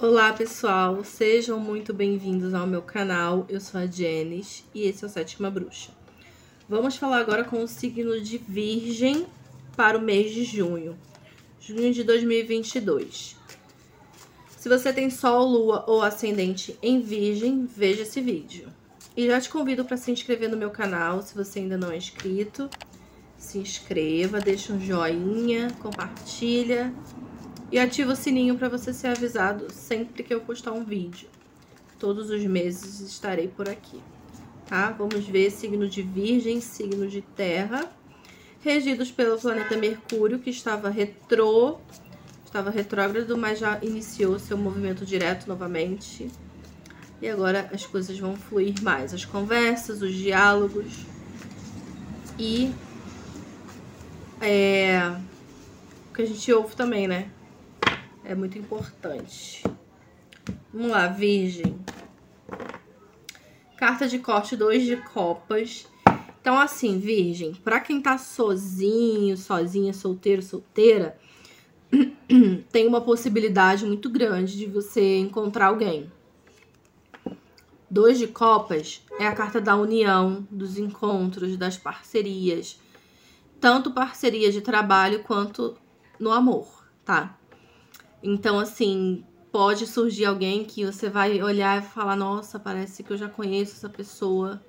Olá pessoal, sejam muito bem-vindos ao meu canal. Eu sou a Janice e esse é o Sétima Bruxa. Vamos falar agora com o signo de Virgem para o mês de junho, junho de 2022. Se você tem Sol, Lua ou Ascendente em Virgem, veja esse vídeo. E já te convido para se inscrever no meu canal, se você ainda não é inscrito. Se inscreva, deixa um joinha, compartilha e ativa o sininho para você ser avisado sempre que eu postar um vídeo. Todos os meses estarei por aqui, tá? Vamos ver signo de Virgem, signo de Terra, regidos pelo planeta Mercúrio, que estava retrô, estava retrógrado, mas já iniciou seu movimento direto novamente. E agora as coisas vão fluir mais, as conversas, os diálogos e é, o que a gente ouve também, né? É muito importante. Vamos lá, Virgem. Carta de corte, dois de copas. Então, assim, Virgem, pra quem tá sozinho, sozinha, solteiro, solteira, tem uma possibilidade muito grande de você encontrar alguém. Dois de copas é a carta da união, dos encontros, das parcerias. Tanto parceria de trabalho quanto no amor, tá? Então, assim, pode surgir alguém que você vai olhar e falar: nossa, parece que eu já conheço essa pessoa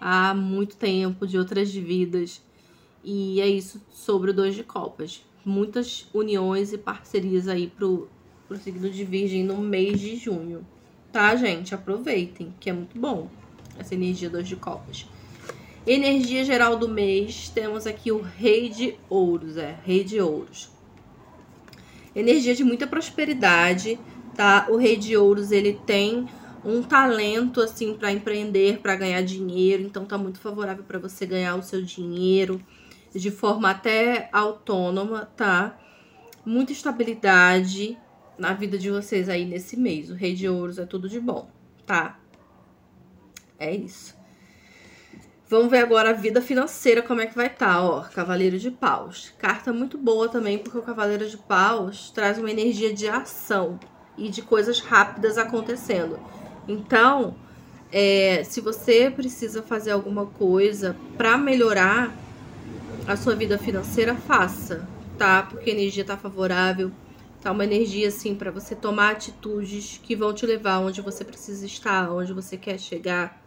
há muito tempo, de outras vidas. E é isso sobre o Dois de Copas. Muitas uniões e parcerias aí pro, pro signo de Virgem no mês de junho. Tá, gente? Aproveitem, que é muito bom essa energia Dois de Copas. Energia geral do mês, temos aqui o Rei de Ouros, é, Rei de Ouros energia de muita prosperidade, tá? O Rei de Ouros, ele tem um talento assim para empreender, para ganhar dinheiro, então tá muito favorável para você ganhar o seu dinheiro de forma até autônoma, tá? Muita estabilidade na vida de vocês aí nesse mês. O Rei de Ouros é tudo de bom, tá? É isso. Vamos ver agora a vida financeira, como é que vai estar, tá, ó. Cavaleiro de Paus. Carta muito boa também, porque o Cavaleiro de Paus traz uma energia de ação e de coisas rápidas acontecendo. Então, é, se você precisa fazer alguma coisa para melhorar a sua vida financeira, faça, tá? Porque a energia tá favorável, tá uma energia assim para você tomar atitudes que vão te levar onde você precisa estar, onde você quer chegar,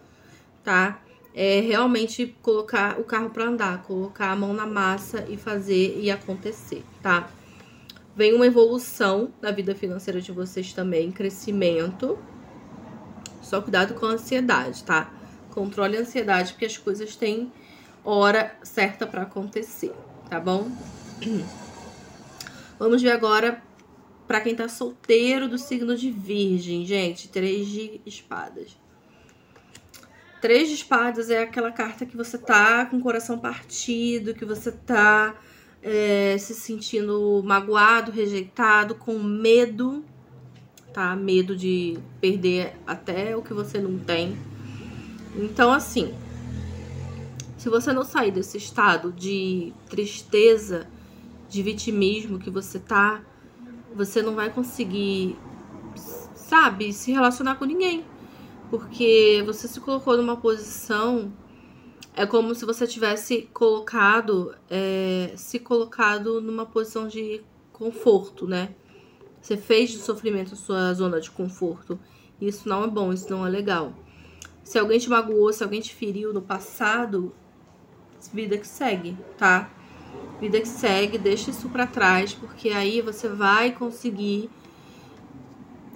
tá? É realmente colocar o carro para andar, colocar a mão na massa e fazer e acontecer, tá? Vem uma evolução na vida financeira de vocês também, crescimento. Só cuidado com a ansiedade, tá? Controle a ansiedade, porque as coisas têm hora certa para acontecer, tá bom? Vamos ver agora para quem tá solteiro do signo de Virgem, gente. Três de espadas. Três de espadas é aquela carta que você tá com o coração partido, que você tá é, se sentindo magoado, rejeitado, com medo, tá? Medo de perder até o que você não tem. Então, assim, se você não sair desse estado de tristeza, de vitimismo que você tá, você não vai conseguir, sabe, se relacionar com ninguém porque você se colocou numa posição é como se você tivesse colocado é, se colocado numa posição de conforto, né? Você fez do sofrimento a sua zona de conforto. Isso não é bom, isso não é legal. Se alguém te magoou, se alguém te feriu no passado, vida que segue, tá? Vida que segue, deixa isso para trás, porque aí você vai conseguir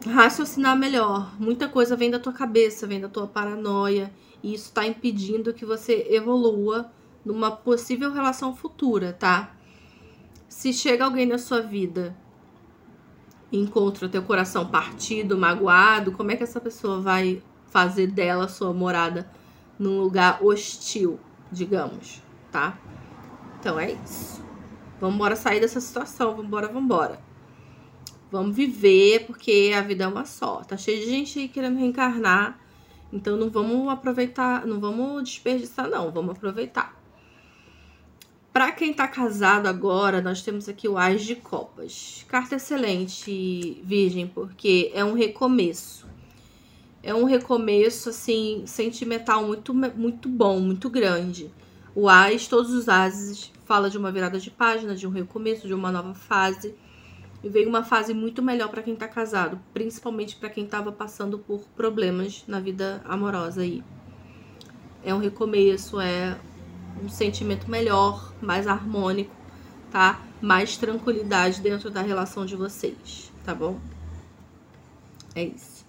raciocinar melhor. Muita coisa vem da tua cabeça, vem da tua paranoia, e isso está impedindo que você evolua numa possível relação futura, tá? Se chega alguém na sua vida e encontra teu coração partido, magoado, como é que essa pessoa vai fazer dela sua morada num lugar hostil, digamos, tá? Então é isso. Vamos embora sair dessa situação, vamos embora, vamos viver, porque a vida é uma só. Tá cheio de gente querendo reencarnar. Então não vamos aproveitar, não vamos desperdiçar, não. Vamos aproveitar. Para quem tá casado agora, nós temos aqui o Ás de Copas. Carta excelente, Virgem, porque é um recomeço. É um recomeço, assim, sentimental muito, muito bom, muito grande. O Ás, todos os Ases, fala de uma virada de página, de um recomeço, de uma nova fase. E veio uma fase muito melhor para quem tá casado, principalmente para quem tava passando por problemas na vida amorosa aí. É um recomeço, é um sentimento melhor, mais harmônico, tá? Mais tranquilidade dentro da relação de vocês, tá bom? É isso.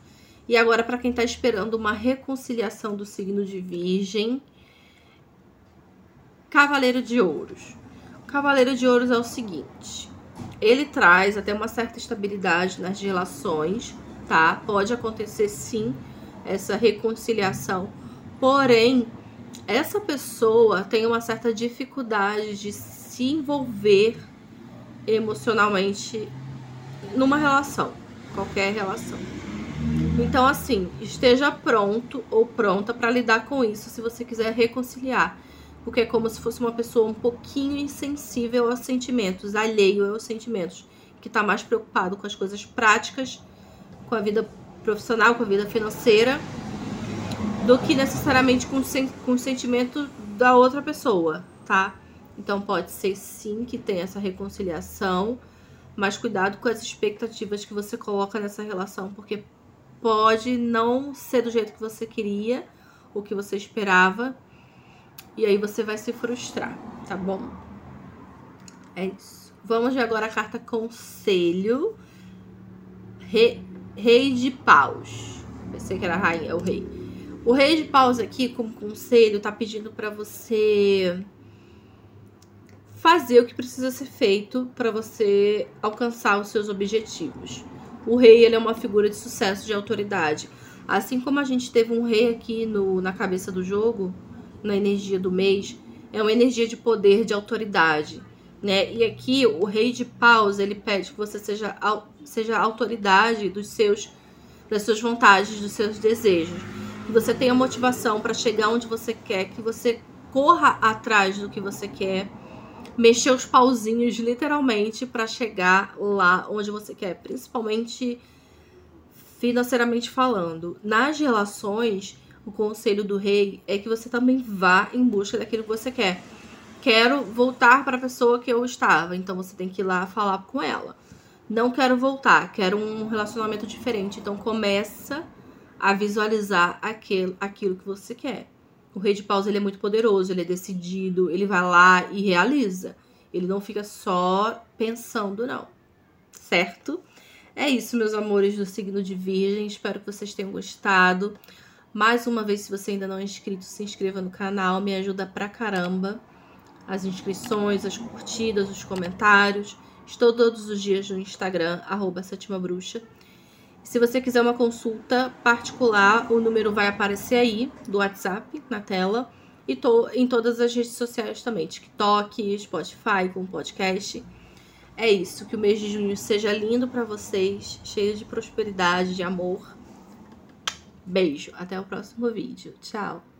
E agora, para quem tá esperando uma reconciliação do signo de Virgem, Cavaleiro de Ouros. Cavaleiro de Ouros é o seguinte: ele traz até uma certa estabilidade nas relações, tá? Pode acontecer sim essa reconciliação, porém essa pessoa tem uma certa dificuldade de se envolver emocionalmente numa relação, qualquer relação. Então, assim, esteja pronto ou pronta para lidar com isso se você quiser reconciliar. Porque é como se fosse uma pessoa um pouquinho insensível aos sentimentos, alheio aos sentimentos, que está mais preocupado com as coisas práticas, com a vida profissional, com a vida financeira do que necessariamente com, com o sentimento da outra pessoa, tá? Então pode ser sim que tenha essa reconciliação, mas cuidado com as expectativas que você coloca nessa relação, porque pode não ser do jeito que você queria, o que você esperava, e aí você vai se frustrar, tá bom? É isso. Vamos ver agora a carta Conselho. Re, rei de Paus. Pensei que era rainha, é o rei. O rei de paus aqui, como conselho, tá pedindo para você fazer o que precisa ser feito para você alcançar os seus objetivos. O rei ele é uma figura de sucesso, de autoridade. Assim como a gente teve um rei aqui no, na cabeça do jogo, na energia do mês, é uma energia de poder, de autoridade. Né? E aqui o rei de paus ele pede que você seja, seja autoridade dos seus, das suas vontades, dos seus desejos que você tenha motivação para chegar onde você quer, que você corra atrás do que você quer, mexer os pauzinhos literalmente para chegar lá onde você quer, principalmente financeiramente falando. Nas relações, o conselho do rei é que você também vá em busca daquilo que você quer. Quero voltar para a pessoa que eu estava, então você tem que ir lá falar com ela. Não quero voltar, quero um relacionamento diferente, então começa a visualizar aquele, aquilo que você quer. O rei de paus ele é muito poderoso, ele é decidido, ele vai lá e realiza. Ele não fica só pensando, não. Certo? É isso, meus amores do signo de Virgem. Espero que vocês tenham gostado. Mais uma vez, se você ainda não é inscrito, se inscreva no canal, me ajuda pra caramba. As inscrições, as curtidas, os comentários. Estou todos os dias no Instagram, arroba Sétima Bruxa. Se você quiser uma consulta particular, o número vai aparecer aí do WhatsApp na tela e tô em todas as redes sociais também, TikTok, Spotify com podcast. É isso, que o mês de junho seja lindo para vocês, cheio de prosperidade, de amor. Beijo, até o próximo vídeo. Tchau.